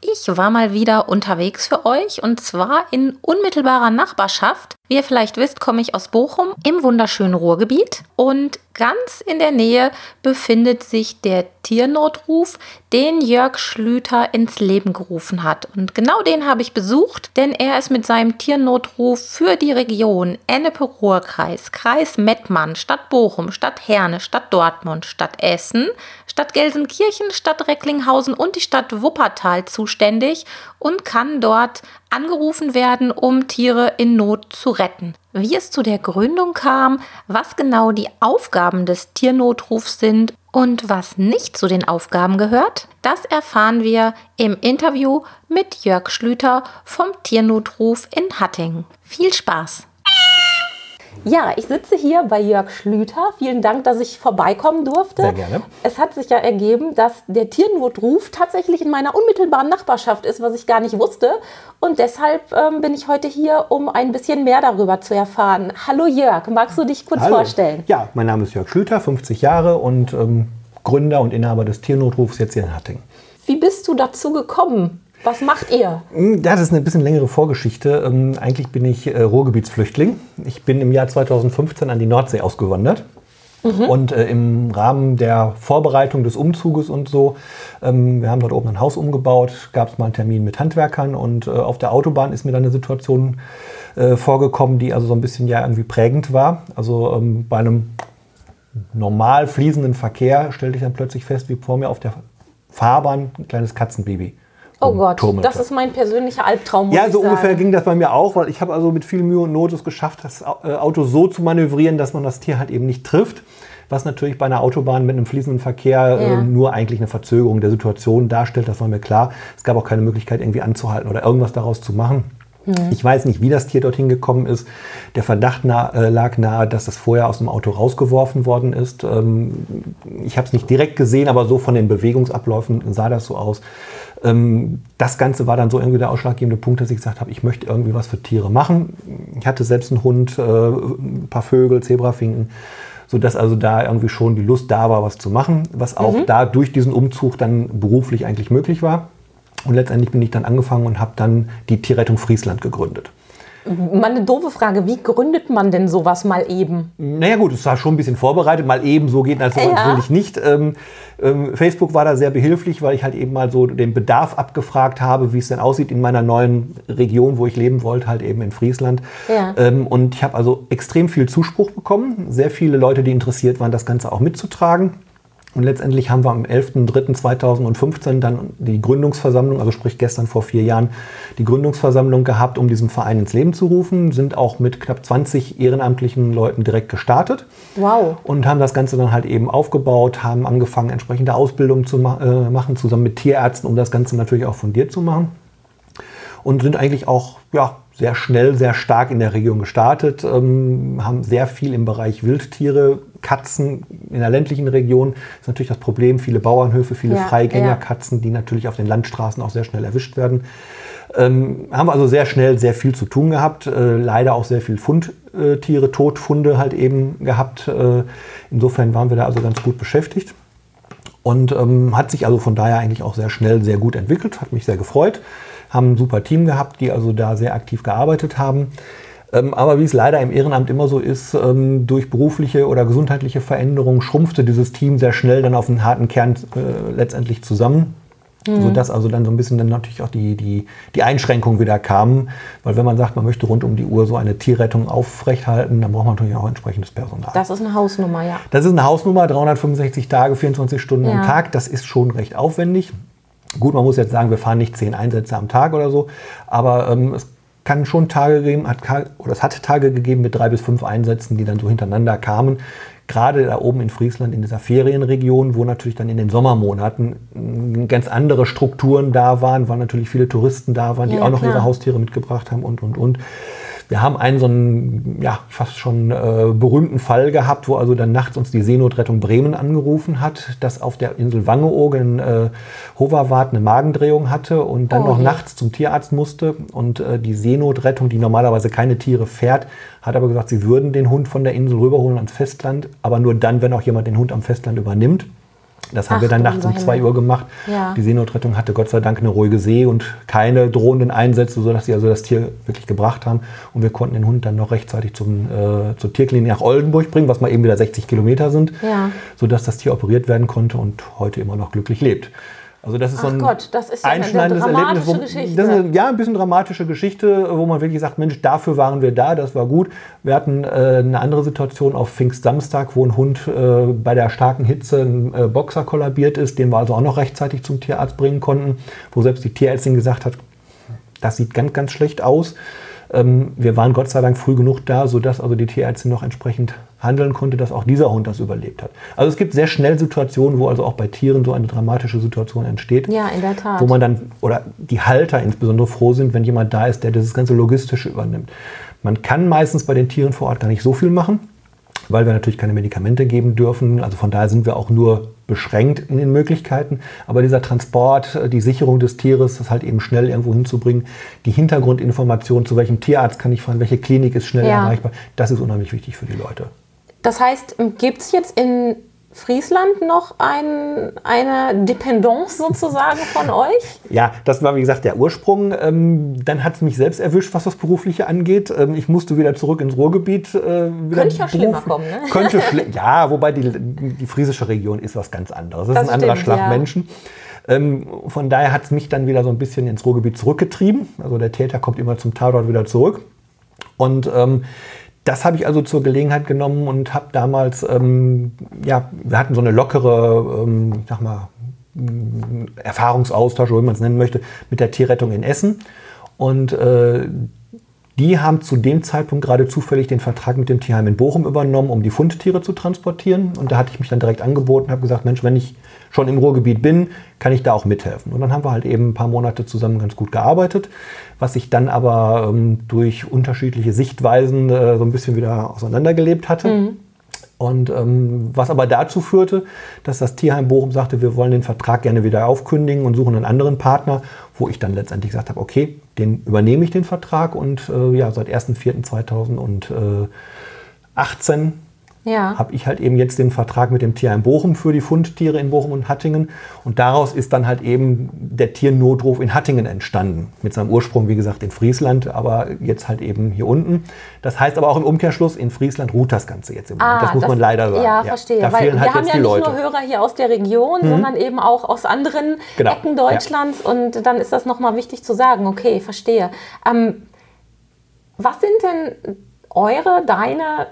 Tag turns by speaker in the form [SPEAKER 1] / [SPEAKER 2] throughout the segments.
[SPEAKER 1] Ich war mal wieder unterwegs für euch und zwar in unmittelbarer Nachbarschaft. Wie ihr vielleicht wisst, komme ich aus Bochum im wunderschönen Ruhrgebiet und ganz in der Nähe befindet sich der Tiernotruf, den Jörg Schlüter ins Leben gerufen hat. Und genau den habe ich besucht, denn er ist mit seinem Tiernotruf für die Region Ennepe-Ruhr-Kreis, Kreis Mettmann, Stadt Bochum, Stadt Herne, Stadt Dortmund, Stadt Essen, Stadt Gelsenkirchen, Stadt Recklinghausen und die Stadt Wuppertal zuständig und kann dort angerufen werden, um Tiere in Not zu retten. Wie es zu der Gründung kam, was genau die Aufgaben des Tiernotrufs sind und was nicht zu den Aufgaben gehört, das erfahren wir im Interview mit Jörg Schlüter vom Tiernotruf in Hattingen. Viel Spaß! Ja, ich sitze hier bei Jörg Schlüter. Vielen Dank, dass ich vorbeikommen durfte.
[SPEAKER 2] Sehr gerne.
[SPEAKER 1] Es hat sich ja ergeben, dass der Tiernotruf tatsächlich in meiner unmittelbaren Nachbarschaft ist, was ich gar nicht wusste. Und deshalb ähm, bin ich heute hier, um ein bisschen mehr darüber zu erfahren. Hallo Jörg, magst du dich kurz
[SPEAKER 2] Hallo.
[SPEAKER 1] vorstellen?
[SPEAKER 2] Ja, mein Name ist Jörg Schlüter, 50 Jahre und ähm, Gründer und Inhaber des Tiernotrufs jetzt hier in Hattingen.
[SPEAKER 1] Wie bist du dazu gekommen? Was macht ihr?
[SPEAKER 2] Hm, Ja, das ist eine bisschen längere Vorgeschichte. Ähm, eigentlich bin ich äh, Ruhrgebietsflüchtling. Ich bin im Jahr 2015 an die Nordsee ausgewandert. Und äh, im Rahmen der Vorbereitung des Umzuges und so, ähm, wir haben dort oben ein Haus umgebaut, gab es mal einen Termin mit Handwerkern und äh, auf der Autobahn ist mir dann eine Situation äh, vorgekommen, die also so ein bisschen ja irgendwie prägend war. Also ähm, bei einem normal fließenden Verkehr stellte ich dann plötzlich fest, wie vor mir auf der Fahrbahn ein kleines Katzenbaby.
[SPEAKER 1] Oh Gott,
[SPEAKER 2] rumturmelte.
[SPEAKER 1] das ist mein persönlicher Albtraum.
[SPEAKER 2] Ja, so ungefähr
[SPEAKER 1] sagen.
[SPEAKER 2] ging das bei mir auch, weil ich habe also mit viel Mühe und Not es geschafft, das äh, Auto so zu manövrieren, dass man das Tier halt eben nicht trifft. Was natürlich bei einer Autobahn mit einem fließenden Verkehr
[SPEAKER 1] Ja.
[SPEAKER 2] äh, nur eigentlich eine Verzögerung der Situation darstellt, das war mir klar. Es gab auch keine Möglichkeit, irgendwie anzuhalten oder irgendwas daraus zu machen. Ich weiß nicht, wie das Tier dorthin gekommen ist. Der Verdacht nah, äh, lag nahe, dass das vorher aus dem Auto rausgeworfen worden ist. Ähm, ich habe es nicht direkt gesehen, aber so von den Bewegungsabläufen sah das so aus. Ähm, das Ganze war dann so irgendwie der ausschlaggebende Punkt, dass ich gesagt habe, ich möchte irgendwie was für Tiere machen. Ich hatte selbst einen Hund, äh, ein paar Vögel, Zebrafinken, sodass also da irgendwie schon die Lust da war, was zu machen, was auch da durch diesen Umzug dann beruflich eigentlich möglich war. Und letztendlich bin ich dann angefangen und habe dann die Tierrettung Friesland gegründet.
[SPEAKER 1] Mal eine doofe Frage, wie gründet man denn sowas mal eben?
[SPEAKER 2] Naja gut, es war schon ein bisschen vorbereitet, mal eben so geht das
[SPEAKER 1] Ja.
[SPEAKER 2] natürlich nicht. Ähm, ähm, Facebook war da sehr behilflich, weil ich halt eben mal so den Bedarf abgefragt habe, wie es denn aussieht in meiner neuen Region, wo ich leben wollte, halt eben in Friesland.
[SPEAKER 1] Ja.
[SPEAKER 2] Ähm, und ich habe also extrem viel Zuspruch bekommen, sehr viele Leute, die interessiert waren, das Ganze auch mitzutragen. Und letztendlich haben wir am 11.03.2015 dann die Gründungsversammlung, also sprich gestern vor vier Jahren, die Gründungsversammlung gehabt, um diesen Verein ins Leben zu rufen, sind auch mit knapp 20 ehrenamtlichen Leuten direkt gestartet
[SPEAKER 1] Wow.
[SPEAKER 2] und haben das Ganze dann halt eben aufgebaut, haben angefangen, entsprechende Ausbildung zu ma äh, machen, zusammen mit Tierärzten, um das Ganze natürlich auch fundiert zu machen. Und sind eigentlich auch ja, sehr schnell, sehr stark in der Region gestartet, ähm, haben sehr viel im Bereich Wildtiere, Katzen in der ländlichen Region. Ist natürlich das Problem, viele Bauernhöfe, viele
[SPEAKER 1] Ja,
[SPEAKER 2] Freigängerkatzen, die natürlich auf den Landstraßen auch sehr schnell erwischt werden. Ähm, haben wir also sehr schnell sehr viel zu tun gehabt. Äh, leider auch sehr viel Fundtiere, Todfunde halt eben gehabt. Äh, insofern waren wir da also ganz gut beschäftigt. Und ähm, hat sich also von daher eigentlich auch sehr schnell sehr gut entwickelt, hat mich sehr gefreut. Haben ein super Team gehabt, die also da sehr aktiv gearbeitet haben. Ähm, aber wie es leider im Ehrenamt immer so ist, ähm, durch berufliche oder gesundheitliche Veränderungen schrumpfte dieses Team sehr schnell dann auf einen harten Kern äh, letztendlich zusammen. Sodass also dann so ein bisschen dann natürlich auch die, die, die Einschränkungen wieder kamen. Weil wenn man sagt, man möchte rund um die Uhr so eine Tierrettung aufrechthalten, dann braucht man natürlich auch entsprechendes Personal.
[SPEAKER 1] Das ist eine Hausnummer, ja.
[SPEAKER 2] Das ist eine Hausnummer, 365 Tage, 24 Stunden
[SPEAKER 1] Ja.
[SPEAKER 2] am Tag. Das ist schon recht aufwendig. Gut, man muss jetzt sagen, wir fahren nicht zehn Einsätze am Tag oder so, aber ähm, es kann schon Tage geben, hat, oder es hat Tage gegeben mit drei bis fünf Einsätzen, die dann so hintereinander kamen. Gerade da oben in Friesland, in dieser Ferienregion, wo natürlich dann in den Sommermonaten mh, ganz andere Strukturen da waren, weil natürlich viele Touristen da waren, die
[SPEAKER 1] Ja,
[SPEAKER 2] auch noch
[SPEAKER 1] klar.
[SPEAKER 2] ihre Haustiere mitgebracht haben und, und, und. Wir haben einen so einen, ja, fast schon äh, berühmten Fall gehabt, wo also dann nachts uns die Seenotrettung Bremen angerufen hat, dass auf der Insel Wangeoog in äh, Hoverwart eine Magendrehung hatte und dann
[SPEAKER 1] Oh
[SPEAKER 2] noch nachts zum Tierarzt musste. Und äh, die Seenotrettung, die normalerweise keine Tiere fährt, hat aber gesagt, sie würden den Hund von der Insel rüberholen ans Festland, aber nur dann, wenn auch jemand den Hund am Festland übernimmt. Das haben
[SPEAKER 1] Ach,
[SPEAKER 2] wir dann nachts um
[SPEAKER 1] lieber
[SPEAKER 2] 2
[SPEAKER 1] Himmel.
[SPEAKER 2] Uhr gemacht.
[SPEAKER 1] Ja.
[SPEAKER 2] Die Seenotrettung hatte Gott sei Dank eine ruhige See und keine drohenden Einsätze, sodass sie also das Tier wirklich gebracht haben. Und wir konnten den Hund dann noch rechtzeitig zum, äh, zur Tierklinik nach Oldenburg bringen, was mal eben wieder 60 Kilometer sind,
[SPEAKER 1] Ja.
[SPEAKER 2] sodass das Tier operiert werden konnte und heute immer noch glücklich lebt. Also das ist so ein
[SPEAKER 1] Gott, das ist ja eine
[SPEAKER 2] einschneidendes
[SPEAKER 1] dramatische
[SPEAKER 2] Erlebnis. Wo,
[SPEAKER 1] Geschichte.
[SPEAKER 2] Das ist eine, ja, ein bisschen dramatische Geschichte, wo man wirklich sagt, Mensch, dafür waren wir da, das war gut. Wir hatten äh, eine andere Situation auf Pfingstsamstag, wo ein Hund äh, bei der starken Hitze ein äh, Boxer kollabiert ist, den wir also auch noch rechtzeitig zum Tierarzt bringen konnten, wo selbst die Tierärztin gesagt hat, das sieht ganz, ganz schlecht aus. Ähm, wir waren Gott sei Dank früh genug da, sodass also die Tierärztin noch entsprechend handeln konnte, dass auch dieser Hund das überlebt hat. Also es gibt sehr schnell Situationen, wo also auch bei Tieren so eine dramatische Situation entsteht
[SPEAKER 1] Ja, in der Tat.
[SPEAKER 2] wo man dann, oder die Halter insbesondere froh sind, wenn jemand da ist, der das ganze Logistische übernimmt. Man kann meistens bei den Tieren vor Ort gar nicht so viel machen, weil wir natürlich keine Medikamente geben dürfen. Also von daher sind wir auch nur beschränkt in den Möglichkeiten. Aber dieser Transport, die Sicherung des Tieres, das halt eben schnell irgendwo hinzubringen, die Hintergrundinformation, zu welchem Tierarzt kann ich fahren, welche Klinik ist schnell
[SPEAKER 1] Ja.
[SPEAKER 2] erreichbar, das ist unheimlich wichtig für die Leute.
[SPEAKER 1] Das heißt, gibt es jetzt in Friesland noch ein, eine Dependance sozusagen von euch?
[SPEAKER 2] Ja, das war wie gesagt der Ursprung. Ähm, dann hat es mich selbst erwischt, was das Berufliche angeht. Ähm, ich musste wieder zurück ins Ruhrgebiet. Äh,
[SPEAKER 1] Könnte ja schlimmer kommen, ne?
[SPEAKER 2] Könnte schli- ja, wobei die, die friesische Region ist was ganz anderes. Das,
[SPEAKER 1] Das
[SPEAKER 2] ist ein anderer
[SPEAKER 1] stimmt,
[SPEAKER 2] Schlag
[SPEAKER 1] ja.
[SPEAKER 2] Menschen. Ähm, von daher hat es mich dann wieder so ein bisschen ins Ruhrgebiet zurückgetrieben. Also der Täter kommt immer zum Tatort wieder zurück. Und ähm, das habe ich also zur Gelegenheit genommen und habe damals, ähm, ja, wir hatten so eine lockere, ähm, sag mal, Erfahrungsaustausch, wie man es nennen möchte, mit der Tierrettung in Essen. Und äh, die haben zu dem Zeitpunkt gerade zufällig den Vertrag mit dem Tierheim in Bochum übernommen, um die Fundtiere zu transportieren. Und da hatte ich mich dann direkt angeboten und habe gesagt, Mensch, wenn ich schon im Ruhrgebiet bin, kann ich da auch mithelfen. Und dann haben wir halt eben ein paar Monate zusammen ganz gut gearbeitet, was sich dann aber ähm, durch unterschiedliche Sichtweisen äh, so ein bisschen wieder auseinandergelebt hatte. Und ähm, was aber dazu führte, dass das Tierheim Bochum sagte, wir wollen den Vertrag gerne wieder aufkündigen und suchen einen anderen Partner, wo ich dann letztendlich gesagt habe, okay, den übernehme ich den Vertrag und äh, ja, seit 1.4.2018
[SPEAKER 1] Ja.
[SPEAKER 2] habe ich halt eben jetzt den Vertrag mit dem Tierheim Bochum für die Fundtiere in Bochum und Hattingen. Und daraus ist dann halt eben der Tiernotruf in Hattingen entstanden. Mit seinem Ursprung, wie gesagt, in Friesland, aber jetzt halt eben hier unten. Das heißt aber auch im Umkehrschluss, in Friesland ruht das Ganze jetzt im Moment. das muss man leider sagen.
[SPEAKER 1] Ah, Ja, verstehe.
[SPEAKER 2] Da
[SPEAKER 1] Weil wir
[SPEAKER 2] halt
[SPEAKER 1] haben ja nicht
[SPEAKER 2] Leute.
[SPEAKER 1] nur Hörer hier aus der Region, sondern eben auch aus anderen
[SPEAKER 2] Genau,
[SPEAKER 1] Ecken Deutschlands. Und dann ist das nochmal wichtig zu sagen. Okay, verstehe. Ähm, was sind denn eure, deine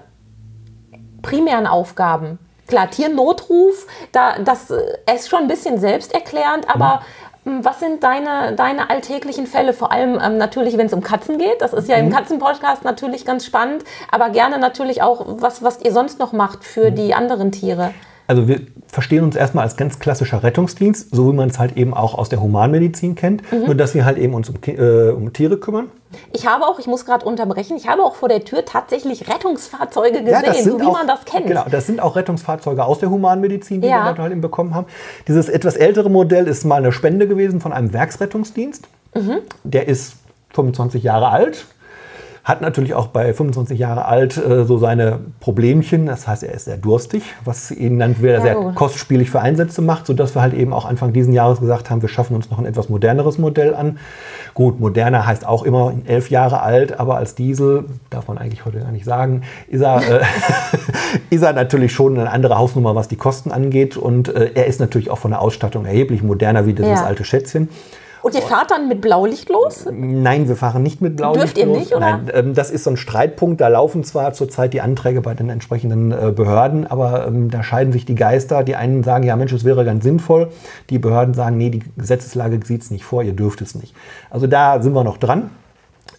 [SPEAKER 1] primären Aufgaben? Klar, Tiernotruf, da, das äh, ist schon ein bisschen selbsterklärend, aber ähm, was sind deine, deine alltäglichen Fälle? Vor allem ähm, natürlich, wenn es um Katzen geht. Das ist ja im Katzenpodcast natürlich ganz spannend, aber gerne natürlich auch, was, was ihr sonst noch macht für die anderen Tiere.
[SPEAKER 2] Also wir verstehen uns erstmal als ganz klassischer Rettungsdienst, so wie man es halt eben auch aus der Humanmedizin kennt.
[SPEAKER 1] Mhm.
[SPEAKER 2] Nur dass wir halt eben uns um, äh, um Tiere kümmern.
[SPEAKER 1] Ich habe auch, ich muss gerade unterbrechen, ich habe auch vor der Tür tatsächlich Rettungsfahrzeuge gesehen, so wie
[SPEAKER 2] auch,
[SPEAKER 1] man das kennt.
[SPEAKER 2] Genau, das sind auch Rettungsfahrzeuge aus der Humanmedizin, die
[SPEAKER 1] Ja.
[SPEAKER 2] wir da halt eben bekommen haben. Dieses etwas ältere Modell ist mal eine Spende gewesen von einem Werksrettungsdienst.
[SPEAKER 1] Mhm.
[SPEAKER 2] Der ist 25 Jahre alt. Hat natürlich auch bei 25 Jahre alt äh, so seine Problemchen. Das heißt, er ist sehr durstig, was ihn dann wieder
[SPEAKER 1] Ja,
[SPEAKER 2] sehr
[SPEAKER 1] gut.
[SPEAKER 2] kostspielig für Einsätze macht, sodass wir halt eben auch Anfang diesen Jahres gesagt haben, wir schaffen uns noch ein etwas moderneres Modell an. Gut, moderner heißt auch immer elf Jahre alt, aber als Diesel, darf man eigentlich heute gar nicht sagen, ist er, äh, ist er natürlich schon eine andere Hausnummer, was die Kosten angeht. Und äh, er ist natürlich auch von der Ausstattung erheblich moderner wie dieses
[SPEAKER 1] Ja.
[SPEAKER 2] alte Schätzchen.
[SPEAKER 1] Und ihr fahrt dann mit Blaulicht los?
[SPEAKER 2] Nein, wir fahren nicht mit Blaulicht
[SPEAKER 1] Dürft ihr
[SPEAKER 2] los.
[SPEAKER 1] nicht, oder?
[SPEAKER 2] Nein, ähm, das ist so ein Streitpunkt. Da laufen zwar zurzeit die Anträge bei den entsprechenden äh, Behörden, aber ähm, da scheiden sich die Geister. Die einen sagen, ja Mensch, es wäre ganz sinnvoll. Die Behörden sagen, nee, die Gesetzeslage sieht es nicht vor, ihr dürft es nicht. Also da sind wir noch dran.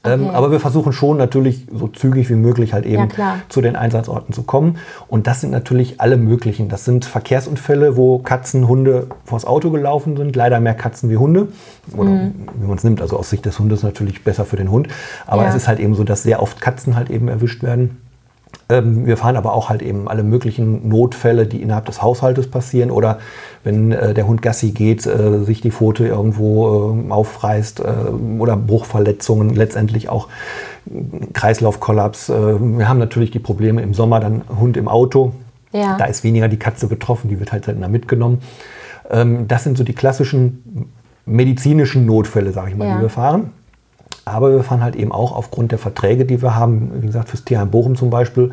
[SPEAKER 2] Ähm,
[SPEAKER 1] Okay.
[SPEAKER 2] aber wir versuchen schon natürlich so zügig wie möglich halt eben
[SPEAKER 1] Ja,
[SPEAKER 2] zu den Einsatzorten zu kommen. Und das sind natürlich alle möglichen. Das sind Verkehrsunfälle, wo Katzen, Hunde vors Auto gelaufen sind. Leider mehr Katzen wie Hunde. Oder
[SPEAKER 1] Mhm.
[SPEAKER 2] wie man es nimmt. Also aus Sicht des Hundes natürlich besser für den Hund. Aber
[SPEAKER 1] Ja.
[SPEAKER 2] es ist halt eben so, dass sehr oft Katzen halt eben erwischt werden. Ähm, wir fahren aber auch halt eben alle möglichen Notfälle, die innerhalb des Haushaltes passieren oder wenn äh, der Hund Gassi geht, äh, sich die Pfote irgendwo äh, aufreißt äh, oder Bruchverletzungen, letztendlich auch Kreislaufkollaps. Äh, wir haben natürlich die Probleme im Sommer, dann Hund im Auto.
[SPEAKER 1] Ja.
[SPEAKER 2] Da ist weniger die Katze betroffen, die wird halt seltener mitgenommen. Ähm, das sind so die klassischen medizinischen Notfälle, sage ich mal,
[SPEAKER 1] Ja.
[SPEAKER 2] die wir fahren. Aber wir fahren halt eben auch aufgrund der Verträge, die wir haben, wie gesagt, fürs Tierheim Bochum zum Beispiel,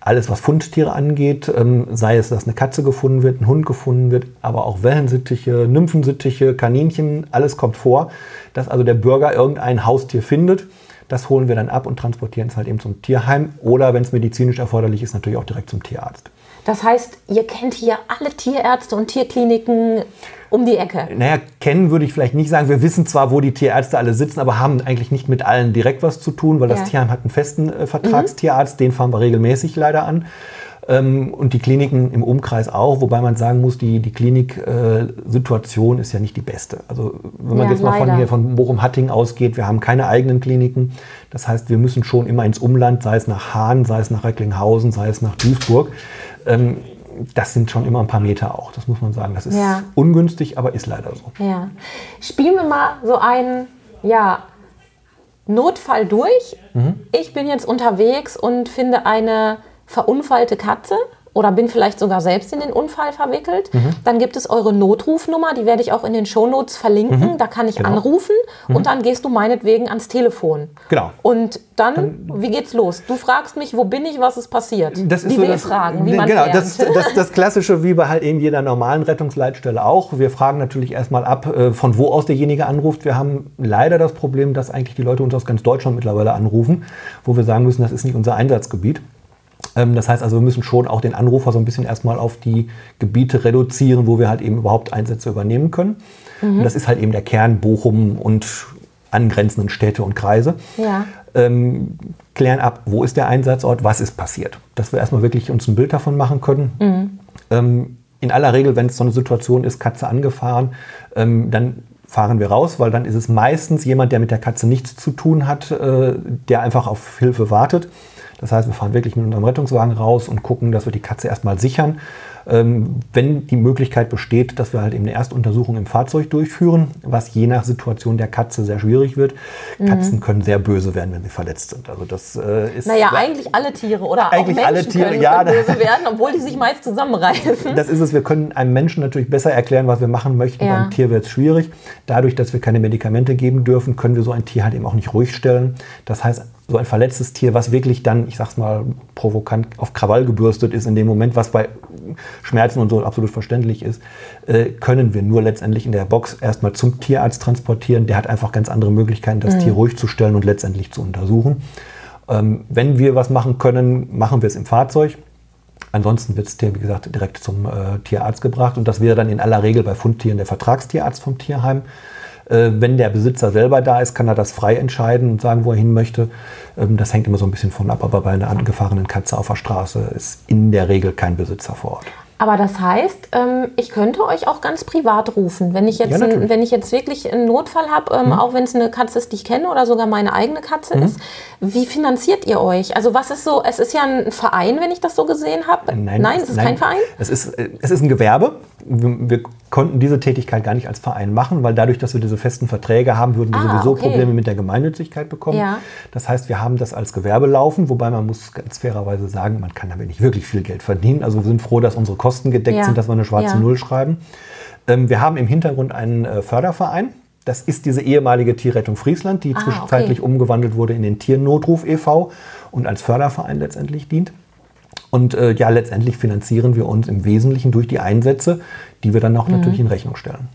[SPEAKER 2] alles, was Fundtiere angeht, ähm, sei es, dass eine Katze gefunden wird, ein Hund gefunden wird, aber auch Wellensittiche, Nymphensittiche, Kaninchen, alles kommt vor, dass also der Bürger irgendein Haustier findet. Das holen wir dann ab und transportieren es halt eben zum Tierheim oder, wenn es medizinisch erforderlich ist, natürlich auch direkt zum Tierarzt.
[SPEAKER 1] Das heißt, ihr kennt hier alle Tierärzte und Tierkliniken um die Ecke.
[SPEAKER 2] Naja, kennen würde ich vielleicht nicht sagen. Wir wissen zwar, wo die Tierärzte alle sitzen, aber haben eigentlich nicht mit allen direkt was zu tun, weil
[SPEAKER 1] Ja.
[SPEAKER 2] das Tierheim hat einen festen äh, Vertragstierarzt, den fahren wir regelmäßig leider an. Ähm, und die Kliniken im Umkreis auch, wobei man sagen muss, die, die Klinik-Situation ist ja nicht die beste. Also wenn man
[SPEAKER 1] Ja,
[SPEAKER 2] jetzt mal von
[SPEAKER 1] leider.
[SPEAKER 2] hier von Bochum-Hatting ausgeht, wir haben keine eigenen Kliniken. Das heißt, wir müssen schon immer ins Umland, sei es nach Hahn, sei es nach Recklinghausen, sei es nach Duisburg. Ähm, das sind schon immer ein paar Meter auch, das muss man sagen. Das ist
[SPEAKER 1] Ja.
[SPEAKER 2] ungünstig, aber ist leider so.
[SPEAKER 1] Ja. Spielen wir mal so einen, ja, Notfall durch.
[SPEAKER 2] Mhm.
[SPEAKER 1] Ich bin jetzt unterwegs und finde eine verunfallte Katze oder bin vielleicht sogar selbst in den Unfall verwickelt.
[SPEAKER 2] Mhm.
[SPEAKER 1] Dann gibt es eure Notrufnummer, die werde ich auch in den Shownotes verlinken. Da kann ich
[SPEAKER 2] Genau.
[SPEAKER 1] anrufen und dann gehst du meinetwegen ans Telefon.
[SPEAKER 2] Genau.
[SPEAKER 1] Und dann, wie geht's los? Du fragst mich, wo bin ich, was ist passiert?
[SPEAKER 2] Das ist
[SPEAKER 1] die
[SPEAKER 2] so das,
[SPEAKER 1] W-Fragen, wie man
[SPEAKER 2] genau,
[SPEAKER 1] lernt.
[SPEAKER 2] das, das, das Klassische wie bei halt eben jeder normalen Rettungsleitstelle auch. Wir fragen natürlich erstmal ab, äh, von wo aus derjenige anruft. Wir haben leider das Problem, dass eigentlich die Leute uns aus ganz Deutschland mittlerweile anrufen, wo wir sagen müssen, das ist nicht unser Einsatzgebiet. Ähm, Das heißt also, wir müssen schon auch den Anrufer so ein bisschen erstmal auf die Gebiete reduzieren, wo wir halt eben überhaupt Einsätze übernehmen können. Und das ist halt eben der Kern Bochum und angrenzenden Städte und Kreise.
[SPEAKER 1] Ja.
[SPEAKER 2] Ähm, klären ab, wo ist der Einsatzort, was ist passiert. Dass wir erstmal wirklich uns ein Bild davon machen können. Ähm, in aller Regel, wenn es so eine Situation ist, Katze angefahren, ähm, dann fahren wir raus, weil dann ist es meistens jemand, der mit der Katze nichts zu tun hat, äh, der einfach auf Hilfe wartet. Das heißt, wir fahren wirklich mit unserem Rettungswagen raus und gucken, dass wir die Katze erstmal sichern. Ähm, wenn die Möglichkeit besteht, dass wir halt eben eine Erstuntersuchung im Fahrzeug durchführen, was je nach Situation der Katze sehr schwierig wird. Katzen können sehr böse werden, wenn sie verletzt sind. Also das äh, ist
[SPEAKER 1] Naja, eigentlich alle Tiere oder
[SPEAKER 2] Eigentlich
[SPEAKER 1] auch Menschen
[SPEAKER 2] alle Tiere,
[SPEAKER 1] können,
[SPEAKER 2] ja.
[SPEAKER 1] können böse werden, obwohl die sich meist zusammenreißen.
[SPEAKER 2] Das ist es, wir können einem Menschen natürlich besser erklären, was wir machen möchten.
[SPEAKER 1] Ja.
[SPEAKER 2] Beim Tier wird es schwierig. Dadurch, dass wir keine Medikamente geben dürfen, können wir so ein Tier halt eben auch nicht ruhig stellen. Das heißt, so ein verletztes Tier, was wirklich dann, ich sag's mal, provokant auf Krawall gebürstet ist in dem Moment, was bei Schmerzen und so absolut verständlich ist, äh, können wir nur letztendlich in der Box erstmal zum Tierarzt transportieren. Der hat einfach ganz andere Möglichkeiten, das Tier ruhig zu stellen und letztendlich zu untersuchen. Ähm, wenn wir was machen können, machen wir es im Fahrzeug. Ansonsten wird es, wie gesagt, direkt zum äh, Tierarzt gebracht. Und das wäre dann in aller Regel bei Fundtieren der Vertragstierarzt vom Tierheim. Äh, wenn der Besitzer selber da ist, kann er das frei entscheiden und sagen, wo er hin möchte. Ähm, das hängt immer so ein bisschen von ab. Aber bei einer angefahrenen Katze auf der Straße ist in der Regel kein Besitzer vor Ort.
[SPEAKER 1] Aber das heißt, ähm, ich könnte euch auch ganz privat rufen, wenn ich jetzt,
[SPEAKER 2] Ja,
[SPEAKER 1] ein.
[SPEAKER 2] Mhm.
[SPEAKER 1] wenn ich jetzt wirklich einen Notfall habe, ähm, auch wenn es eine Katze ist, die ich kenne oder sogar meine eigene Katze ist. Wie finanziert ihr euch? Also was ist so? Es ist ja ein Verein, wenn ich das so gesehen habe. es ist kein Verein.
[SPEAKER 2] Es ist, äh, es ist ein Gewerbe. Wir, konnten diese Tätigkeit gar nicht als Verein machen, weil dadurch, dass wir diese festen Verträge haben, würden wir
[SPEAKER 1] Ah,
[SPEAKER 2] sowieso
[SPEAKER 1] okay.
[SPEAKER 2] Probleme mit der Gemeinnützigkeit bekommen.
[SPEAKER 1] Ja.
[SPEAKER 2] Das heißt, wir haben das als Gewerbe laufen, wobei man muss ganz fairerweise sagen, man kann damit nicht wirklich viel Geld verdienen. Also wir sind froh, dass unsere Kosten gedeckt
[SPEAKER 1] Ja.
[SPEAKER 2] sind, dass wir eine schwarze
[SPEAKER 1] Ja.
[SPEAKER 2] Null schreiben. Ähm, wir haben im Hintergrund einen äh, Förderverein. Das ist diese ehemalige Tierrettung Friesland, die
[SPEAKER 1] Ah,
[SPEAKER 2] zwischenzeitlich
[SPEAKER 1] okay.
[SPEAKER 2] umgewandelt wurde in den Tiernotruf e.V. und als Förderverein letztendlich dient. Und äh, ja, letztendlich finanzieren wir uns im Wesentlichen durch die Einsätze, die wir dann auch natürlich in Rechnung stellen.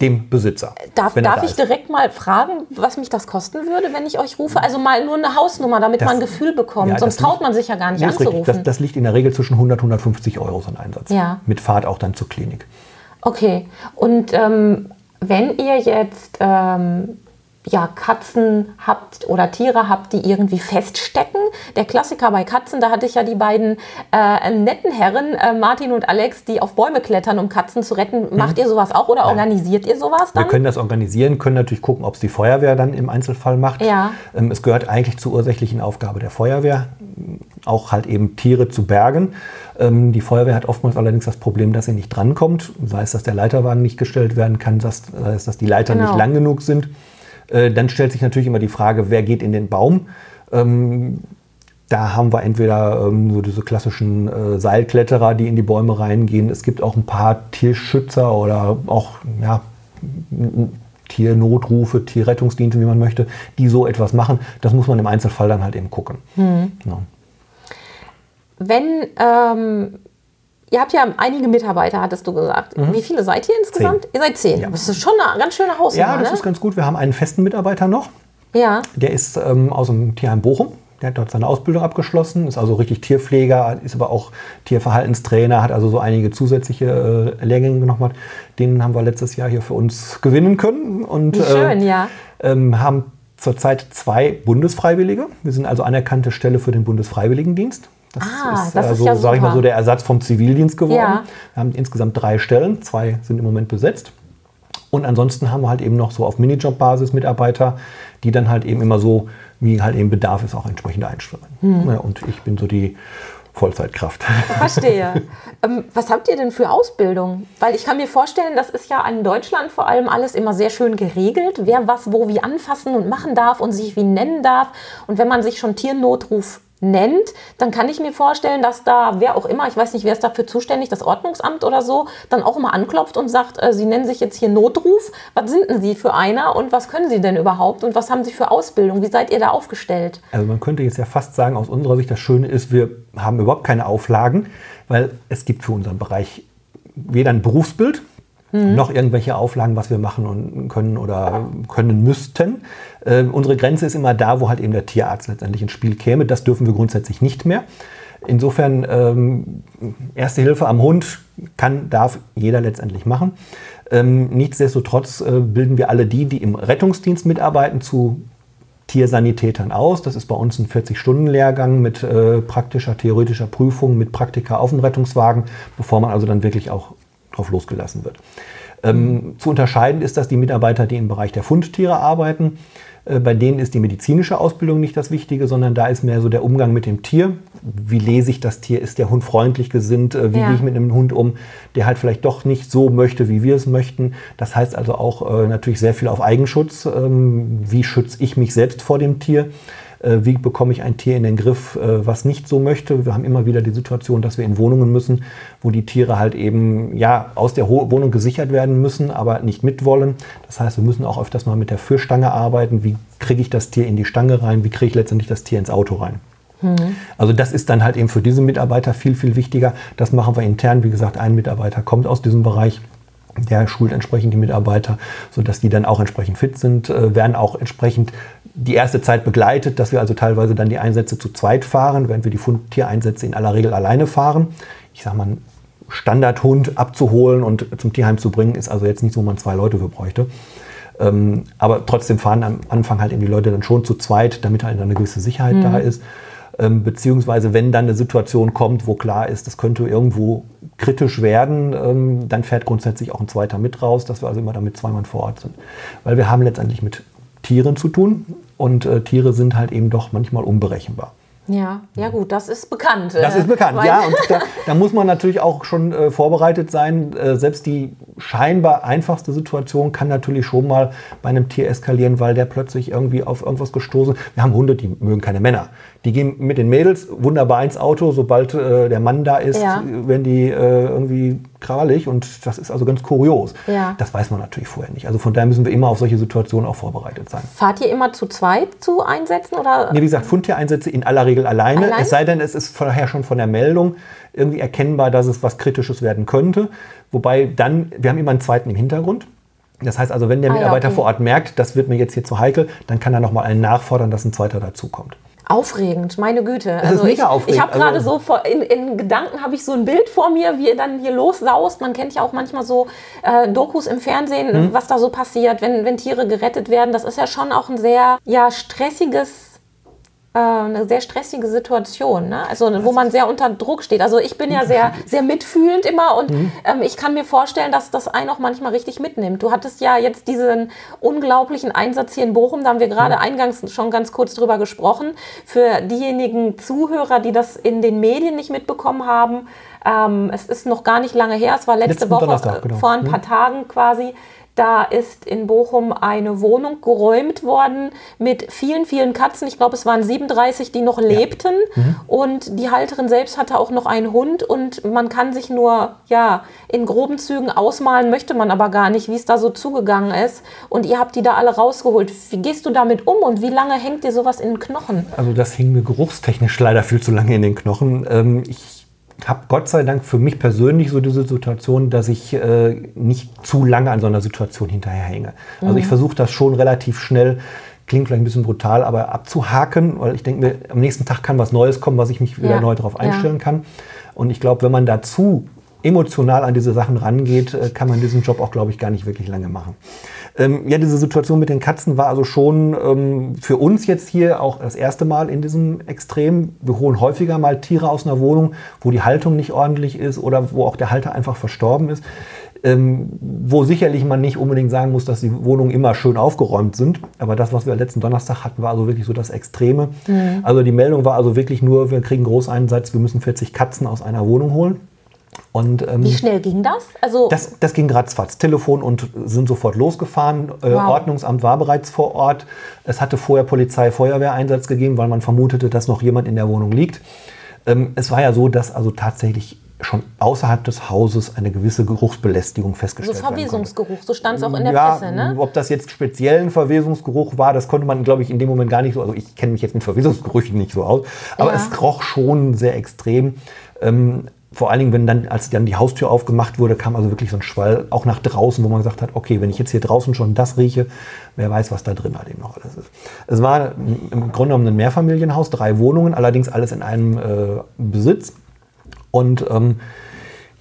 [SPEAKER 2] Dem Besitzer.
[SPEAKER 1] Mhm. Darf, darf
[SPEAKER 2] da
[SPEAKER 1] ich
[SPEAKER 2] ist.
[SPEAKER 1] direkt mal fragen, was mich das kosten würde, wenn ich euch rufe? Also mal nur eine Hausnummer, damit
[SPEAKER 2] Das-
[SPEAKER 1] man ein Gefühl bekommt.
[SPEAKER 2] Ja,
[SPEAKER 1] Sonst traut
[SPEAKER 2] liegt-
[SPEAKER 1] man sich ja gar nicht anzurufen.
[SPEAKER 2] Das, das liegt in der Regel zwischen 100 und 150 Euro so ein Einsatz.
[SPEAKER 1] Ja.
[SPEAKER 2] Mit Fahrt auch dann zur Klinik.
[SPEAKER 1] Okay. Und ähm, wenn ihr jetzt ähm, ja, Katzen habt oder Tiere habt, die irgendwie feststecken. Der Klassiker bei Katzen, da hatte ich ja die beiden äh, netten Herren, äh, Martin und Alex, die auf Bäume klettern, um Katzen zu retten. Macht mhm. ihr sowas auch oder organisiert ihr sowas
[SPEAKER 2] dann? Wir können das organisieren, können natürlich gucken, ob es die Feuerwehr dann im Einzelfall macht.
[SPEAKER 1] Ja.
[SPEAKER 2] Ähm, es gehört eigentlich zur ursächlichen Aufgabe der Feuerwehr, auch halt eben Tiere zu bergen. Ähm, die Feuerwehr hat oftmals allerdings das Problem, dass sie nicht drankommt. Sei es, dass der Leiterwagen nicht gestellt werden kann, sei es, dass die Leitern genau. nicht lang genug sind. Äh, dann stellt sich natürlich immer die Frage, wer geht in den Baum? Ähm, da haben wir entweder ähm, so diese klassischen äh, Seilkletterer, die in die Bäume reingehen. Es gibt auch ein paar Tierschützer oder auch ja, Tiernotrufe, Tierrettungsdienste, wie man möchte, die so etwas machen. Das muss man im Einzelfall dann halt eben gucken.
[SPEAKER 1] Hm. Ja. Wenn ähm, Ihr habt ja einige Mitarbeiter, hattest du gesagt. Mhm. Wie viele seid ihr insgesamt?
[SPEAKER 2] Zehn.
[SPEAKER 1] Ihr seid zehn. Ja. Das ist schon eine ganz schöne Hausnummer.
[SPEAKER 2] Ja, das
[SPEAKER 1] ne?
[SPEAKER 2] ist ganz gut. Wir haben einen festen Mitarbeiter noch.
[SPEAKER 1] Ja.
[SPEAKER 2] Der ist ähm, aus dem Tierheim Bochum. Der hat dort seine Ausbildung abgeschlossen, ist also richtig Tierpfleger, ist aber auch Tierverhaltenstrainer, hat also so einige zusätzliche äh, Lehrgänge gemacht. Den haben wir letztes Jahr hier für uns gewinnen können. Und,
[SPEAKER 1] Wie schön, äh, ja.
[SPEAKER 2] Ähm, haben zurzeit zwei Bundesfreiwillige. Wir sind also anerkannte Stelle für den Bundesfreiwilligendienst.
[SPEAKER 1] Das ah, ist, das also, ist ja
[SPEAKER 2] sage ich mal so, der Ersatz vom Zivildienst geworden.
[SPEAKER 1] Ja.
[SPEAKER 2] Wir haben insgesamt drei Stellen, zwei sind im Moment besetzt. Und ansonsten haben wir halt eben noch so auf Minijob-Basis Mitarbeiter, die dann halt eben immer so, wie halt eben Bedarf ist, auch entsprechend einstellen. Hm. Ja, und ich bin so die Vollzeitkraft.
[SPEAKER 1] Verstehe. ähm, was habt ihr denn für Ausbildung? Weil ich kann mir vorstellen, das ist ja in Deutschland vor allem alles immer sehr schön geregelt, wer was wo wie anfassen und machen darf und sich wie nennen darf. Und wenn man sich schon Tiernotruf nennt, dann kann ich mir vorstellen, dass da wer auch immer, ich weiß nicht, wer ist dafür zuständig, das Ordnungsamt oder so, dann auch immer anklopft und sagt, äh, Sie nennen sich jetzt hier Notruf. Was sind denn Sie für einer und was können Sie denn überhaupt und was haben Sie für Ausbildung? Wie seid ihr da aufgestellt?
[SPEAKER 2] Also man könnte jetzt ja fast sagen, aus unserer Sicht, das Schöne ist, wir haben überhaupt keine Auflagen, weil es gibt für unseren Bereich weder ein Berufsbild, mhm. noch irgendwelche Auflagen, was wir machen und können oder können müssten. Äh, unsere Grenze ist immer da, wo halt eben der Tierarzt letztendlich ins Spiel käme. Das dürfen wir grundsätzlich nicht mehr. Insofern ähm, Erste Hilfe am Hund kann, darf jeder letztendlich machen. Ähm, nichtsdestotrotz äh, bilden wir alle die, die im Rettungsdienst mitarbeiten, zu Tiersanitätern aus. Das ist bei uns ein 40-Stunden-Lehrgang mit äh, praktischer, theoretischer Prüfung, mit Praktika auf dem Rettungswagen, bevor man also dann wirklich auch drauf losgelassen wird. Ähm, zu unterscheiden ist, dass die Mitarbeiter, die im Bereich der Fundtiere arbeiten, äh, bei denen ist die medizinische Ausbildung nicht das Wichtige, sondern da ist mehr so der Umgang mit dem Tier. Wie lese ich das Tier? Ist der Hund freundlich gesinnt? Äh, wie ja. gehe ich mit einem Hund um, der halt vielleicht doch nicht so möchte, wie wir es möchten? Das heißt also auch äh, natürlich sehr viel auf Eigenschutz. Ähm, wie schütze ich mich selbst vor dem Tier? Äh, wie bekomme ich ein Tier in den Griff, äh, was nicht so möchte. Wir haben immer wieder die Situation, dass wir in Wohnungen müssen, wo die Tiere halt eben ja aus der Wohnung gesichert werden müssen, aber nicht mitwollen. Das heißt, wir müssen auch öfters mal mit der Führstange arbeiten. Wie kriege ich das Tier in die Stange rein? Wie kriege ich letztendlich das Tier ins Auto rein? Mhm. Also das ist dann halt eben für diese Mitarbeiter viel, viel wichtiger. Das machen wir intern. Wie gesagt, ein Mitarbeiter kommt aus diesem Bereich. Der schult entsprechend die Mitarbeiter, sodass die dann auch entsprechend fit sind, äh, werden auch entsprechend die erste Zeit begleitet, dass wir also teilweise dann die Einsätze zu zweit fahren, während wir die Fundtiereinsätze in aller Regel alleine fahren. Ich sage mal, einen Standardhund abzuholen und zum Tierheim zu bringen, ist also jetzt nicht so, wo man zwei Leute für bräuchte. Ähm, aber trotzdem fahren am Anfang halt eben die Leute dann schon zu zweit, damit halt eine gewisse Sicherheit mhm. da ist. Ähm, beziehungsweise wenn dann eine Situation kommt, wo klar ist, das könnte irgendwo kritisch werden, ähm, dann fährt grundsätzlich auch ein zweiter mit raus, dass wir also immer damit zwei Mann vor Ort sind. Weil wir haben letztendlich mit Tieren zu tun und äh, Tiere sind halt eben doch manchmal unberechenbar.
[SPEAKER 1] Ja, ja gut, das ist bekannt.
[SPEAKER 2] Das ist bekannt, ja. Und da, da, muss man natürlich auch schon äh, vorbereitet sein. Äh, selbst die scheinbar einfachste Situation kann natürlich schon mal bei einem Tier eskalieren, weil der plötzlich irgendwie auf irgendwas gestoßen ist. Wir haben Hunde, die mögen keine Männer. Die gehen mit den Mädels wunderbar ins Auto. Sobald äh, der Mann da ist, ja. werden die äh, irgendwie krawallig und das ist also ganz kurios.
[SPEAKER 1] Ja.
[SPEAKER 2] Das weiß man natürlich vorher nicht. Also von daher müssen wir immer auf solche Situationen auch vorbereitet sein.
[SPEAKER 1] Fahrt ihr immer zu zweit zu Einsätzen? Oder?
[SPEAKER 2] Nee, wie gesagt, Fundtiereinsätze in aller Regel alleine. Allein? Es sei denn, es ist vorher schon von der Meldung irgendwie erkennbar, dass es was Kritisches werden könnte. Wobei dann, wir haben immer einen zweiten im Hintergrund. Das heißt also, wenn der Mitarbeiter ah, ja, okay. vor Ort merkt, das wird mir jetzt hier zu heikel, dann kann er nochmal einen nachfordern, dass ein zweiter dazukommt.
[SPEAKER 1] Aufregend, meine Güte.
[SPEAKER 2] Das mega
[SPEAKER 1] ich,
[SPEAKER 2] aufregend.
[SPEAKER 1] Ich habe gerade
[SPEAKER 2] Also-
[SPEAKER 1] so vor, in, in Gedanken habe ich so ein Bild vor mir, wie er dann hier lossaust. Man kennt ja auch manchmal so äh, Dokus im Fernsehen,
[SPEAKER 2] Hm?
[SPEAKER 1] was da so passiert, wenn, wenn Tiere gerettet werden. Das ist ja schon auch ein sehr ja, stressiges eine sehr stressige Situation, ne? also wo man sehr unter Druck steht. Also ich bin ja sehr, sehr mitfühlend immer und
[SPEAKER 2] Mhm.
[SPEAKER 1] ähm, ich kann mir vorstellen, dass das einen auch manchmal richtig mitnimmt. Du hattest ja jetzt diesen unglaublichen Einsatz hier in Bochum, da haben wir gerade eingangs schon ganz kurz drüber gesprochen. Für diejenigen Zuhörer, die das in den Medien nicht mitbekommen haben, ähm, es ist noch gar nicht lange her, es war letzte
[SPEAKER 2] Letzten
[SPEAKER 1] Woche, äh,
[SPEAKER 2] genau.
[SPEAKER 1] vor ein paar Tagen quasi. Da ist in Bochum eine Wohnung geräumt worden mit vielen, vielen Katzen. Ich glaube, es waren 37, die noch lebten.
[SPEAKER 2] Mhm.
[SPEAKER 1] Und die Halterin selbst hatte auch noch einen Hund. Und man kann sich nur ja, in groben Zügen ausmalen, möchte man aber gar nicht, wie es da so zugegangen ist. Und ihr habt die da alle rausgeholt. Wie gehst du damit um und wie lange hängt dir sowas in den Knochen?
[SPEAKER 2] Also das hing mir geruchstechnisch leider viel zu lange in den Knochen. Ähm, ich habe Gott sei Dank für mich persönlich so diese Situation, dass ich äh, nicht zu lange an so einer Situation hinterherhänge. Also ich versuche das schon relativ schnell, klingt vielleicht ein bisschen brutal, aber abzuhaken, weil ich denke mir, am nächsten Tag kann was Neues kommen, was ich mich wieder
[SPEAKER 1] Ja,
[SPEAKER 2] neu darauf
[SPEAKER 1] ja.
[SPEAKER 2] einstellen kann. Und ich glaube, wenn man dazu emotional an diese Sachen rangeht, äh, kann man diesen Job auch, glaube ich, gar nicht wirklich lange machen. Ähm, ja, diese Situation mit den Katzen war also schon ähm, für uns jetzt hier auch das erste Mal in diesem Extrem. Wir holen häufiger mal Tiere aus einer Wohnung, wo die Haltung nicht ordentlich ist oder wo auch der Halter einfach verstorben ist. Ähm, wo sicherlich man nicht unbedingt sagen muss, dass die Wohnungen immer schön aufgeräumt sind. Aber das, was wir letzten Donnerstag hatten, war also wirklich so das Extreme. Also die Meldung war also wirklich nur, wir kriegen Großeinsatz, wir müssen 40 Katzen aus einer Wohnung holen. Und ähm,
[SPEAKER 1] Wie schnell ging das? Also
[SPEAKER 2] das, das ging ratzfatz. Telefon und sind sofort losgefahren. Äh,
[SPEAKER 1] Wow.
[SPEAKER 2] Ordnungsamt war bereits vor Ort. Es hatte vorher Polizei, Feuerwehreinsatz gegeben, weil man vermutete, dass noch jemand in der Wohnung liegt. Ähm, es war ja so, dass also tatsächlich schon außerhalb des Hauses eine gewisse Geruchsbelästigung
[SPEAKER 1] so
[SPEAKER 2] festgestellt werden konnte.
[SPEAKER 1] Verwesungsgeruch, so stand es auch in der
[SPEAKER 2] ja,
[SPEAKER 1] Presse, ne?
[SPEAKER 2] ob das jetzt speziell ein Verwesungsgeruch war, das konnte man, glaube ich, in dem Moment gar nicht so. Also ich kenne mich jetzt mit Verwesungsgerüchen nicht so aus, aber
[SPEAKER 1] Ja.
[SPEAKER 2] es roch schon sehr extrem. Ähm, vor allen Dingen, wenn dann, als dann die Haustür aufgemacht wurde, kam also wirklich so ein Schwall auch nach draußen, wo man gesagt hat, okay, wenn ich jetzt hier draußen schon das rieche, wer weiß, was da drin halt eben noch alles ist. Es war im Grunde genommen ein Mehrfamilienhaus, drei Wohnungen, allerdings alles in einem äh, Besitz. Und ähm,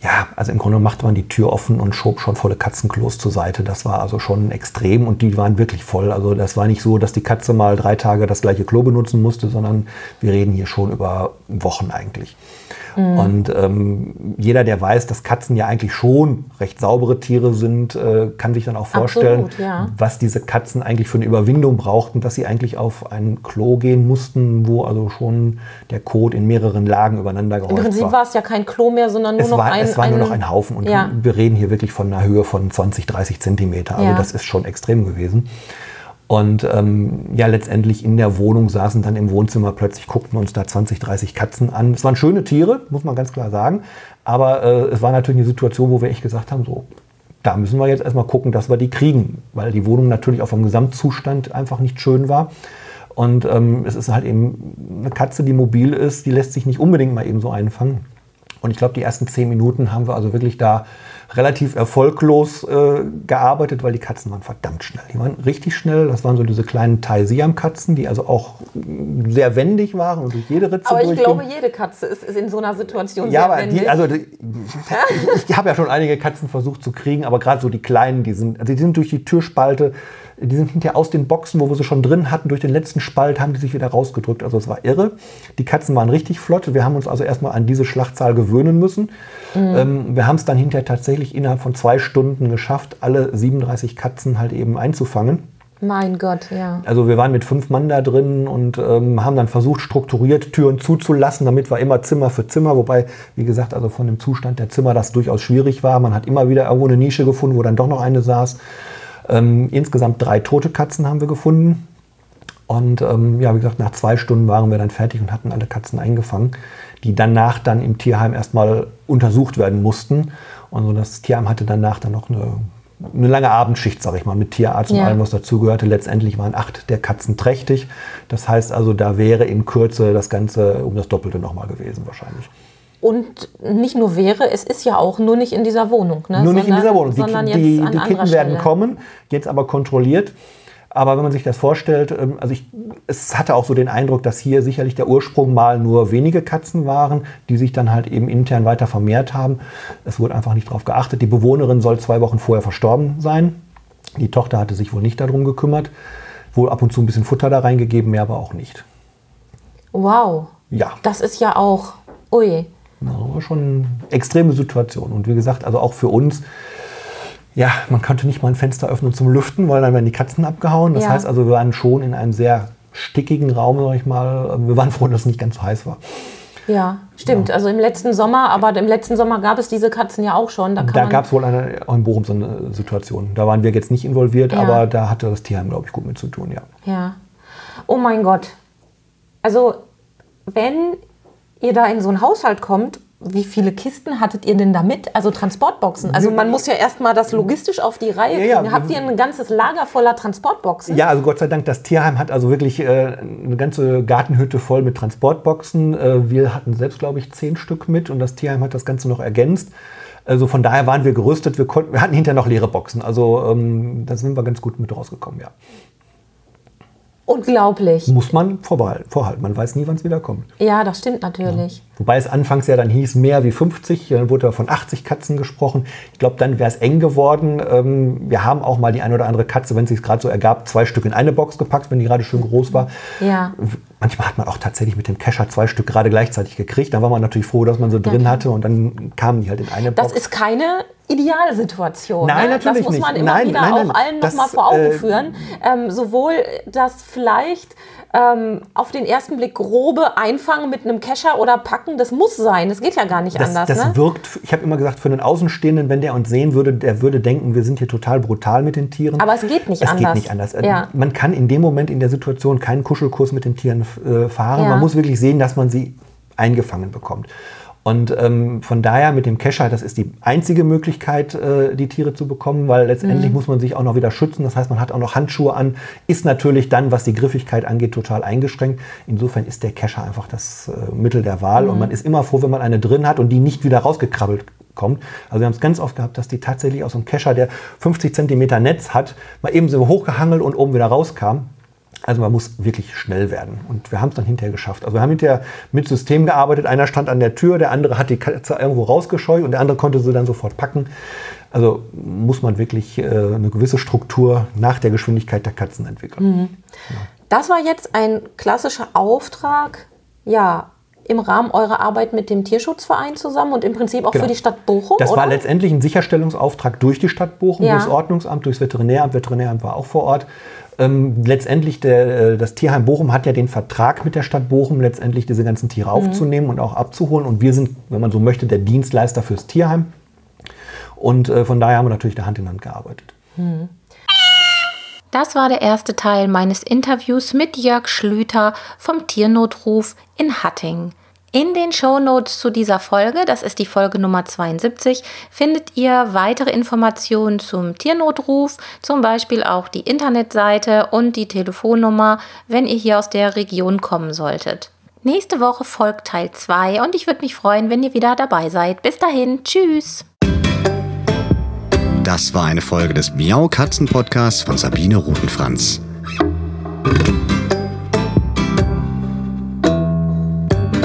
[SPEAKER 2] ja, also im Grunde machte man die Tür offen und schob schon volle Katzenklos zur Seite. Das war also schon extrem und die waren wirklich voll. Also das war nicht so, dass die Katze mal drei Tage das gleiche Klo benutzen musste, sondern wir reden hier schon über Wochen eigentlich. Und ähm, jeder, der weiß, dass Katzen ja eigentlich schon recht saubere Tiere sind, äh, kann sich dann auch vorstellen,
[SPEAKER 1] Absolut, ja.
[SPEAKER 2] was diese Katzen eigentlich für eine Überwindung brauchten, dass sie eigentlich auf ein Klo gehen mussten, wo also schon der Kot in mehreren Lagen übereinander
[SPEAKER 1] Im
[SPEAKER 2] gehäuft
[SPEAKER 1] Prinzip
[SPEAKER 2] war.
[SPEAKER 1] war es ja kein Klo mehr, sondern nur
[SPEAKER 2] Es
[SPEAKER 1] noch
[SPEAKER 2] war,
[SPEAKER 1] ein
[SPEAKER 2] es war nur noch ein Haufen und
[SPEAKER 1] Ja.
[SPEAKER 2] wir reden hier wirklich von einer Höhe von 20, 30 Zentimeter. Also
[SPEAKER 1] Ja.
[SPEAKER 2] das ist schon extrem gewesen. Und ähm, ja, letztendlich in der Wohnung saßen dann im Wohnzimmer plötzlich, guckten uns da 20, 30 Katzen an. Es waren schöne Tiere, muss man ganz klar sagen. Aber äh, es war natürlich eine Situation, wo wir echt gesagt haben, so, da müssen wir jetzt erstmal gucken, dass wir die kriegen. Weil die Wohnung natürlich auch vom Gesamtzustand einfach nicht schön war. Und ähm, es ist halt eben eine Katze, die mobil ist, die lässt sich nicht unbedingt mal eben so einfangen. Und ich glaube, die ersten zehn Minuten haben wir also wirklich da relativ erfolglos äh, gearbeitet, weil die Katzen waren verdammt schnell. Die waren richtig schnell. Das waren so diese kleinen Thai-Siam-Katzen, die also auch sehr wendig waren und durch jede Ritze
[SPEAKER 1] Aber ich
[SPEAKER 2] durchgingen.
[SPEAKER 1] glaube, jede Katze ist, ist in so einer Situation
[SPEAKER 2] Ja,
[SPEAKER 1] sehr
[SPEAKER 2] aber
[SPEAKER 1] wendig.
[SPEAKER 2] die, also die, ich, ich habe ja schon einige Katzen versucht zu kriegen, aber gerade so die kleinen, die sind, also die sind durch die Türspalte, die sind hinterher aus den Boxen, wo wir sie schon drin hatten, durch den letzten Spalt haben die sich wieder rausgedrückt. Also es war irre. Die Katzen waren richtig flott. Wir haben uns also erstmal an diese Schlachtzahl gewöhnen müssen. Ähm, wir haben es dann hinterher tatsächlich innerhalb von zwei Stunden geschafft, alle 37 Katzen halt eben einzufangen.
[SPEAKER 1] mein Gott, ja.
[SPEAKER 2] Also wir waren mit fünf Mann da drin und ähm, haben dann versucht, strukturiert Türen zuzulassen, damit wir immer Zimmer für Zimmer, wobei, wie gesagt, also von dem Zustand der Zimmer das durchaus schwierig war. Man hat immer wieder irgendwo eine Nische gefunden, wo dann doch noch eine saß. Ähm, insgesamt drei tote Katzen haben wir gefunden. Und ähm, ja, wie gesagt, nach zwei Stunden waren wir dann fertig und hatten alle Katzen eingefangen, die danach dann im Tierheim erstmal untersucht werden mussten. Und so das Tierheim hatte danach dann noch eine, eine lange Abendschicht, sag ich mal, mit Tierarzt und
[SPEAKER 1] Ja.
[SPEAKER 2] allem, was dazugehörte. Letztendlich waren acht der Katzen trächtig. Das heißt also, da wäre in Kürze das Ganze um das Doppelte nochmal gewesen wahrscheinlich.
[SPEAKER 1] Und nicht nur wäre, es ist ja auch nur nicht in dieser Wohnung. Ne?
[SPEAKER 2] Nur nicht in
[SPEAKER 1] Sondern-
[SPEAKER 2] dieser Wohnung. Die,
[SPEAKER 1] Sondern
[SPEAKER 2] die, die, Kitten werden kommen, jetzt aber kontrolliert. Aber wenn man sich das vorstellt, ähm, also ich, es hatte auch so den Eindruck, dass hier sicherlich der Ursprung mal nur wenige Katzen waren, die sich dann halt eben intern weiter vermehrt haben. Es wurde einfach nicht darauf geachtet. Die Bewohnerin soll zwei Wochen vorher verstorben sein. Die Tochter hatte sich wohl nicht darum gekümmert. Wohl ab und zu ein bisschen Futter da reingegeben, mehr aber auch nicht.
[SPEAKER 1] Wow.
[SPEAKER 2] Ja.
[SPEAKER 1] Das ist ja auch, ui.
[SPEAKER 2] War schon eine extreme Situation. Und wie gesagt, also auch für uns, ja, man konnte nicht mal ein Fenster öffnen zum Lüften, weil dann werden die Katzen abgehauen. Das
[SPEAKER 1] Ja.
[SPEAKER 2] heißt also, wir waren schon in einem sehr stickigen Raum, sag ich mal. Wir waren froh, dass es nicht ganz so heiß war.
[SPEAKER 1] Ja, stimmt. Also im letzten Sommer, aber im letzten Sommer gab es diese Katzen ja auch schon. Da,
[SPEAKER 2] Da gab es wohl eine, auch in Bochum so eine Situation. Da waren wir jetzt nicht involviert,
[SPEAKER 1] Ja.
[SPEAKER 2] aber da hatte das Tierheim, glaube ich, gut mit zu tun, ja.
[SPEAKER 1] Ja. Oh mein Gott. Also, wenn ihr da in so einen Haushalt kommt, wie viele Kisten hattet ihr denn da mit? Also Transportboxen. Also man muss ja erstmal das logistisch auf die Reihe
[SPEAKER 2] Ja,
[SPEAKER 1] kriegen.
[SPEAKER 2] ja.
[SPEAKER 1] Habt ihr ein ganzes Lager voller Transportboxen?
[SPEAKER 2] Ja, also Gott sei Dank, das Tierheim hat also wirklich äh, eine ganze Gartenhütte voll mit Transportboxen. Äh, wir hatten selbst, glaube ich, zehn Stück mit und das Tierheim hat das Ganze noch ergänzt. Also von daher waren wir gerüstet. Wir, konnten, wir hatten hinterher noch leere Boxen. Also ähm, da sind wir ganz gut mit rausgekommen, ja.
[SPEAKER 1] Unglaublich.
[SPEAKER 2] Muss man vorbehalten, vorhalten. Man weiß nie, wann es wieder kommt.
[SPEAKER 1] Ja, das stimmt natürlich.
[SPEAKER 2] Wobei es anfangs ja dann hieß, mehr wie 50, dann wurde von 80 Katzen gesprochen. Ich glaube, dann wäre es eng geworden. Ähm, wir haben auch mal die eine oder andere Katze, wenn es sich gerade so ergab, zwei Stück in eine Box gepackt, wenn die gerade schön groß war.
[SPEAKER 1] Ja.
[SPEAKER 2] Manchmal hat man auch tatsächlich mit dem Kescher zwei Stück gerade gleichzeitig gekriegt. Dann war man natürlich froh, dass man so drin hatte und dann kamen die halt in eine
[SPEAKER 1] Das
[SPEAKER 2] Box.
[SPEAKER 1] ist keine Idealsituation.
[SPEAKER 2] Nein,
[SPEAKER 1] ne?
[SPEAKER 2] natürlich
[SPEAKER 1] Das muss man
[SPEAKER 2] nicht.
[SPEAKER 1] immer
[SPEAKER 2] Nein,
[SPEAKER 1] wieder
[SPEAKER 2] nein, nein.
[SPEAKER 1] auch allen
[SPEAKER 2] Das,
[SPEAKER 1] nochmal vor Augen
[SPEAKER 2] äh,
[SPEAKER 1] führen. Ähm, sowohl das vielleicht ähm, auf den ersten Blick grobe Einfangen mit einem Kescher oder Packen, das muss sein. Das geht ja gar nicht
[SPEAKER 2] das,
[SPEAKER 1] anders.
[SPEAKER 2] das
[SPEAKER 1] ne?
[SPEAKER 2] wirkt, ich habe immer gesagt, für einen Außenstehenden, wenn der uns sehen würde, der würde denken, wir sind hier total brutal mit den Tieren.
[SPEAKER 1] Aber es geht nicht
[SPEAKER 2] es
[SPEAKER 1] anders.
[SPEAKER 2] geht nicht anders.
[SPEAKER 1] Ja.
[SPEAKER 2] Man kann in dem Moment in der Situation keinen Kuschelkurs mit den Tieren äh, fahren.
[SPEAKER 1] Ja.
[SPEAKER 2] Man muss wirklich sehen, dass man sie eingefangen bekommt. Und ähm, von daher mit dem Kescher, das ist die einzige Möglichkeit, äh, die Tiere zu bekommen, weil
[SPEAKER 1] Mhm.
[SPEAKER 2] letztendlich muss man sich auch noch wieder schützen. Das heißt, man hat auch noch Handschuhe an, ist natürlich dann, was die Griffigkeit angeht, total eingeschränkt. Insofern ist der Kescher einfach das äh, Mittel der Wahl
[SPEAKER 1] Mhm.
[SPEAKER 2] und man ist immer froh, wenn man eine drin hat und die nicht wieder rausgekrabbelt kommt. Also wir haben es ganz oft gehabt, dass die tatsächlich aus einem Kescher, der 50 Zentimeter Netz hat, mal eben so hochgehangelt und oben wieder rauskam. Also man muss wirklich schnell werden. Und wir haben es dann hinterher geschafft. Also wir haben hinterher mit System gearbeitet. Einer stand an der Tür, der andere hat die Katze irgendwo rausgescheucht und der andere konnte sie dann sofort packen. Also muss man wirklich äh, eine gewisse Struktur nach der Geschwindigkeit der Katzen entwickeln.
[SPEAKER 1] Das war jetzt ein klassischer Auftrag, ja, im Rahmen eurer Arbeit mit dem Tierschutzverein zusammen und im Prinzip auch
[SPEAKER 2] Genau.
[SPEAKER 1] für die Stadt Bochum,
[SPEAKER 2] Das
[SPEAKER 1] oder?
[SPEAKER 2] war letztendlich ein Sicherstellungsauftrag durch die Stadt Bochum,
[SPEAKER 1] Ja.
[SPEAKER 2] durchs Ordnungsamt, durchs Veterinäramt. Veterinäramt war auch vor Ort. Ähm, letztendlich, der, äh, das Tierheim Bochum hat ja den Vertrag mit der Stadt Bochum, letztendlich diese ganzen Tiere
[SPEAKER 1] Mhm.
[SPEAKER 2] aufzunehmen und auch abzuholen. Und wir sind, wenn man so möchte, der Dienstleister fürs Tierheim. Und äh, von daher haben wir natürlich der Hand in Hand gearbeitet.
[SPEAKER 1] Das war der erste Teil meines Interviews mit Jörg Schlüter vom Tiernotruf in Hattingen. In den Shownotes zu dieser Folge, das ist die Folge Nummer 72, findet ihr weitere Informationen zum Tiernotruf, zum Beispiel auch die Internetseite und die Telefonnummer, wenn ihr hier aus der Region kommen solltet. Nächste Woche folgt Teil 2 und ich würde mich freuen, wenn ihr wieder dabei seid. Bis dahin, tschüss!
[SPEAKER 3] Das war eine Folge des Miau Katzen Podcasts von Sabine Rutenfranz.